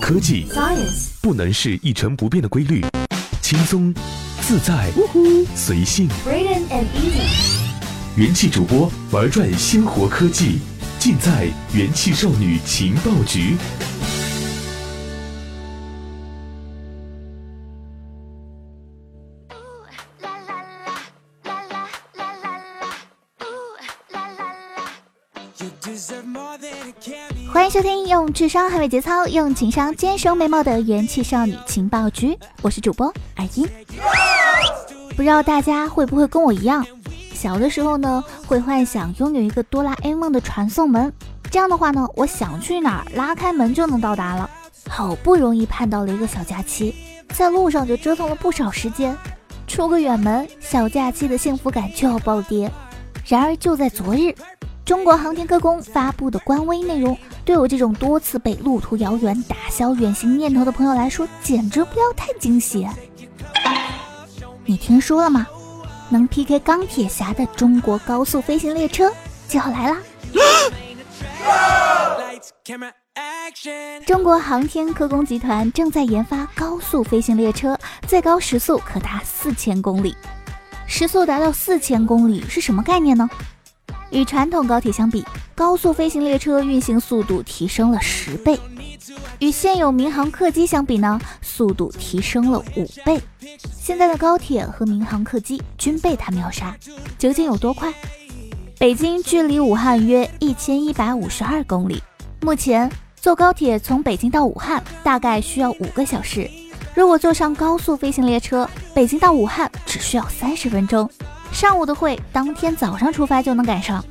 科技不能是一成不变的规律，轻松、自在、随性。元气主播玩转鲜活科技，尽在元气少女情报局。欢迎收听用智商捍卫节操，用情商坚守美貌的元气少女情报局，我是主播阿英。不知道大家会不会跟我一样，小的时候呢会幻想拥有一个哆啦 A 梦的传送门，这样的话呢，我想去哪儿拉开门就能到达了。好不容易盼到了一个小假期，在路上就折腾了不少时间，出个远门，小假期的幸福感就要暴跌。然而就在昨日。中国航天科工发布的官微内容，对我这种多次被路途遥远打消远行念头的朋友来说，简直不要太惊喜。你听说了吗？能 PK 钢铁侠的中国高速飞行列车就要来啦！中国航天科工集团正在研发高速飞行列车，最高时速可达四千公里。时速达到四千公里是什么概念呢？与传统高铁相比，高速飞行列车运行速度提升了十倍；与现有民航客机相比呢，速度提升了五倍。现在的高铁和民航客机均被它秒杀，究竟有多快？北京距离武汉约一千一百五十二公里，目前坐高铁从北京到武汉大概需要五个小时，如果坐上高速飞行列车，北京到武汉只需要三十分钟。上午的会，当天早上出发就能赶上。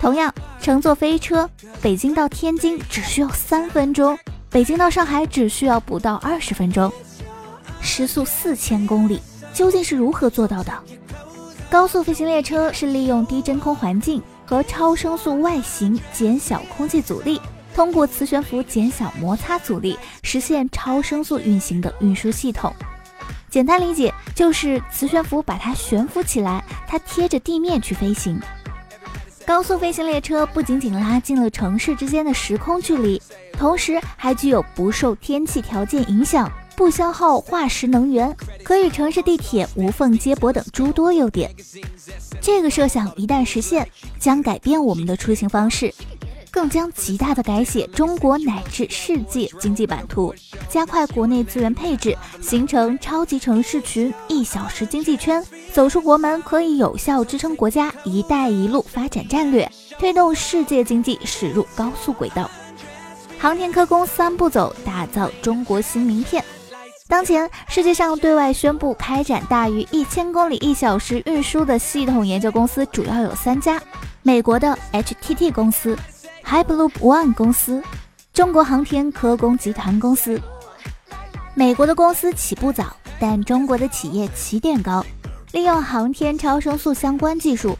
同样，乘坐飞车，北京到天津只需要三分钟，北京到上海只需要不到二十分钟。时速四千公里，究竟是如何做到的？高速飞行列车是利用低真空环境和超声速外形减小空气阻力，通过磁悬浮减小摩擦阻力，实现超声速运行的运输系统。简单理解就是磁悬浮把它悬浮起来，它贴着地面去飞行。高速飞行列车不仅仅拉近了城市之间的时空距离，同时还具有不受天气条件影响、不消耗化石能源、可与城市地铁无缝接驳等诸多优点。这个设想一旦实现，将改变我们的出行方式。更将极大的改写中国乃至世界经济版图，加快国内资源配置，形成超级城市群一小时经济圈，走出国门，可以有效支撑国家“一带一路”发展战略，推动世界经济驶入高速轨道。航天科工三步走，打造中国新名片。当前，世界上对外宣布开展大于一千公里一小时运输的系统研究公司主要有三家：美国的 HTT 公司。Hyperloop One 公司、中国航天科工集团公司。美国的公司起步早，但中国的企业起点高。利用航天超声速相关技术，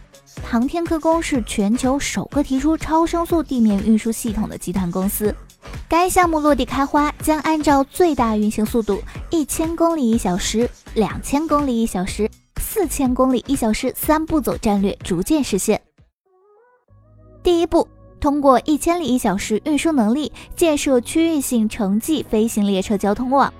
航天科工是全球首个提出超声速地面运输系统的集团公司。该项目落地开花，将按照最大运行速度一千公里一小时、两千公里一小时、四千公里一小时三步走战略逐渐实现。第一步。通过一千里一小时运输能力建设区域性城际飞行列车交通网。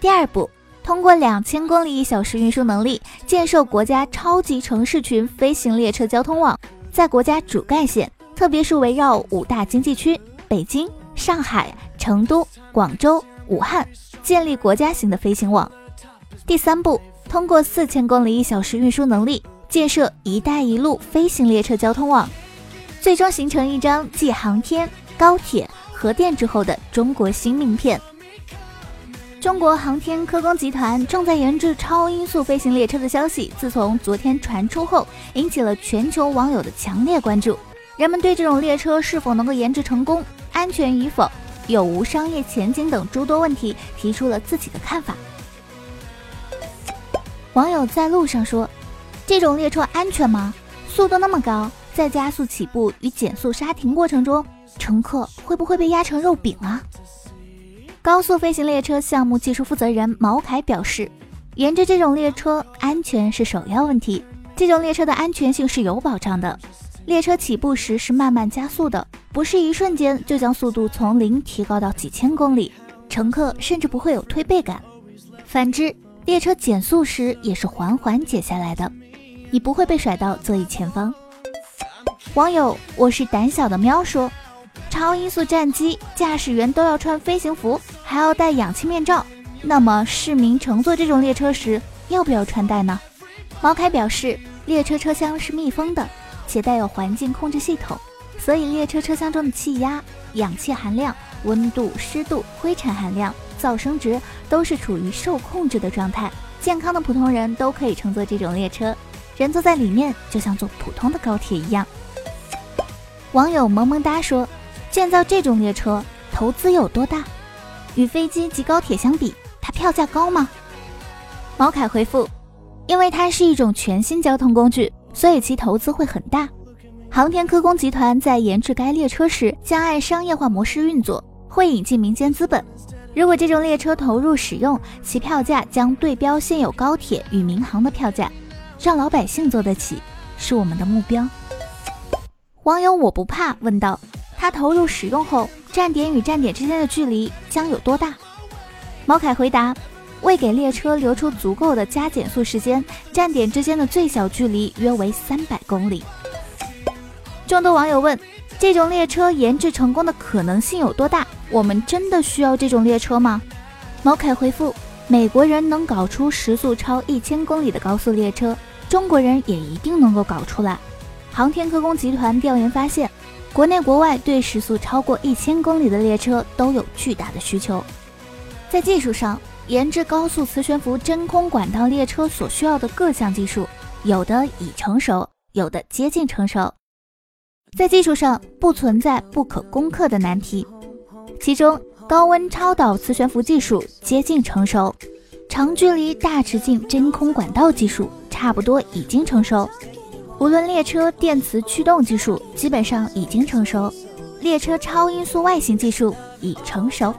第二步，通过两千公里一小时运输能力建设国家超级城市群飞行列车交通网，在国家主干线，特别是围绕五大经济区北京、上海、成都、广州、武汉建立国家型的飞行网。第三步，通过四千公里一小时运输能力建设“一带一路”飞行列车交通网。最终形成一张继航天、高铁、核电之后的中国新名片。中国航天科工集团正在研制超音速飞行列车的消息，自从昨天传出后，引起了全球网友的强烈关注。人们对这种列车是否能够研制成功、安全与否、有无商业前景等诸多问题提出了自己的看法。网友在路上说：“这种列车安全吗？速度那么高？”在加速起步与减速刹停过程中，乘客会不会被压成肉饼啊？高速飞行列车项目技术负责人毛凯表示，研制这种列车安全是首要问题，这种列车的安全性是有保障的。列车起步时是慢慢加速的，不是一瞬间就将速度从零提高到几千公里，乘客甚至不会有推背感。反之，列车减速时也是缓缓减下来的，你不会被甩到座椅前方。网友我是胆小的喵说。超音速战机驾驶员都要穿飞行服，还要戴氧气面罩。那么市民乘坐这种列车时，要不要穿戴呢？毛凯表示，列车车厢是密封的，且带有环境控制系统，所以列车车厢中的气压、氧气含量、温度、湿度、灰尘含量、噪声值都是处于受控制的状态。健康的普通人都可以乘坐这种列车，人坐在里面就像坐普通的高铁一样。网友萌萌哒说。建造这种列车投资有多大？与飞机及高铁相比，它票价高吗？毛凯回复：因为它是一种全新交通工具，所以其投资会很大。航天科工集团在研制该列车时，将按商业化模式运作，会引进民间资本。如果这种列车投入使用，其票价将对标现有高铁与民航的票价，让老百姓坐得起，是我们的目标。网友我不怕问道。它投入使用后，站点与站点之间的距离将有多大？毛凯回答：为给列车留出足够的加减速时间，站点之间的最小距离约为三百公里。众多网友问：这种列车研制成功的可能性有多大？我们真的需要这种列车吗？毛凯回复：美国人能搞出时速超一千公里的高速列车，中国人也一定能够搞出来。航天科工集团调研发现。国内国外对时速超过一千公里的列车都有巨大的需求。在技术上，研制高速磁悬浮真空管道列车所需要的各项技术，有的已成熟，有的接近成熟。在技术上不存在不可攻克的难题。其中，高温超导磁悬浮技术接近成熟，长距离大直径真空管道技术差不多已经成熟。无论列车电磁驱动技术基本上已经成熟，列车超音速外形技术已成熟，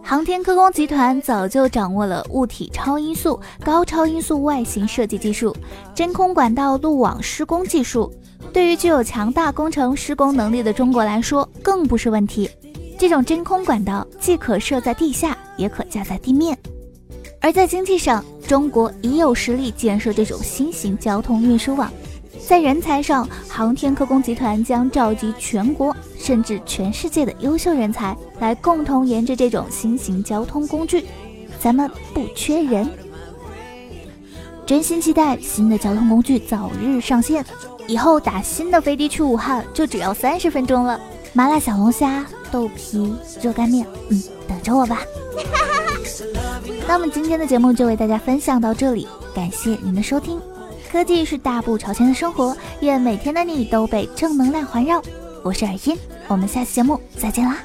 航天科工集团早就掌握了物体超音速、高超音速外形设计技术，真空管道路网施工技术，对于具有强大工程施工能力的中国来说更不是问题。这种真空管道既可设在地下，也可架在地面。而在经济上，中国已有实力建设这种新型交通运输网。在人才上，航天科工集团将召集全国甚至全世界的优秀人才来共同研制这种新型交通工具。咱们不缺人，真心期待新的交通工具早日上线。以后打新的飞的去武汉就只要三十分钟了。麻辣小龙虾、豆皮、热干面，嗯，等着我吧。那么今天的节目就为大家分享到这里，感谢您的收听。科技是大步朝前的生活，愿每天的你都被正能量环绕。我是耳音，我们下期节目再见啦。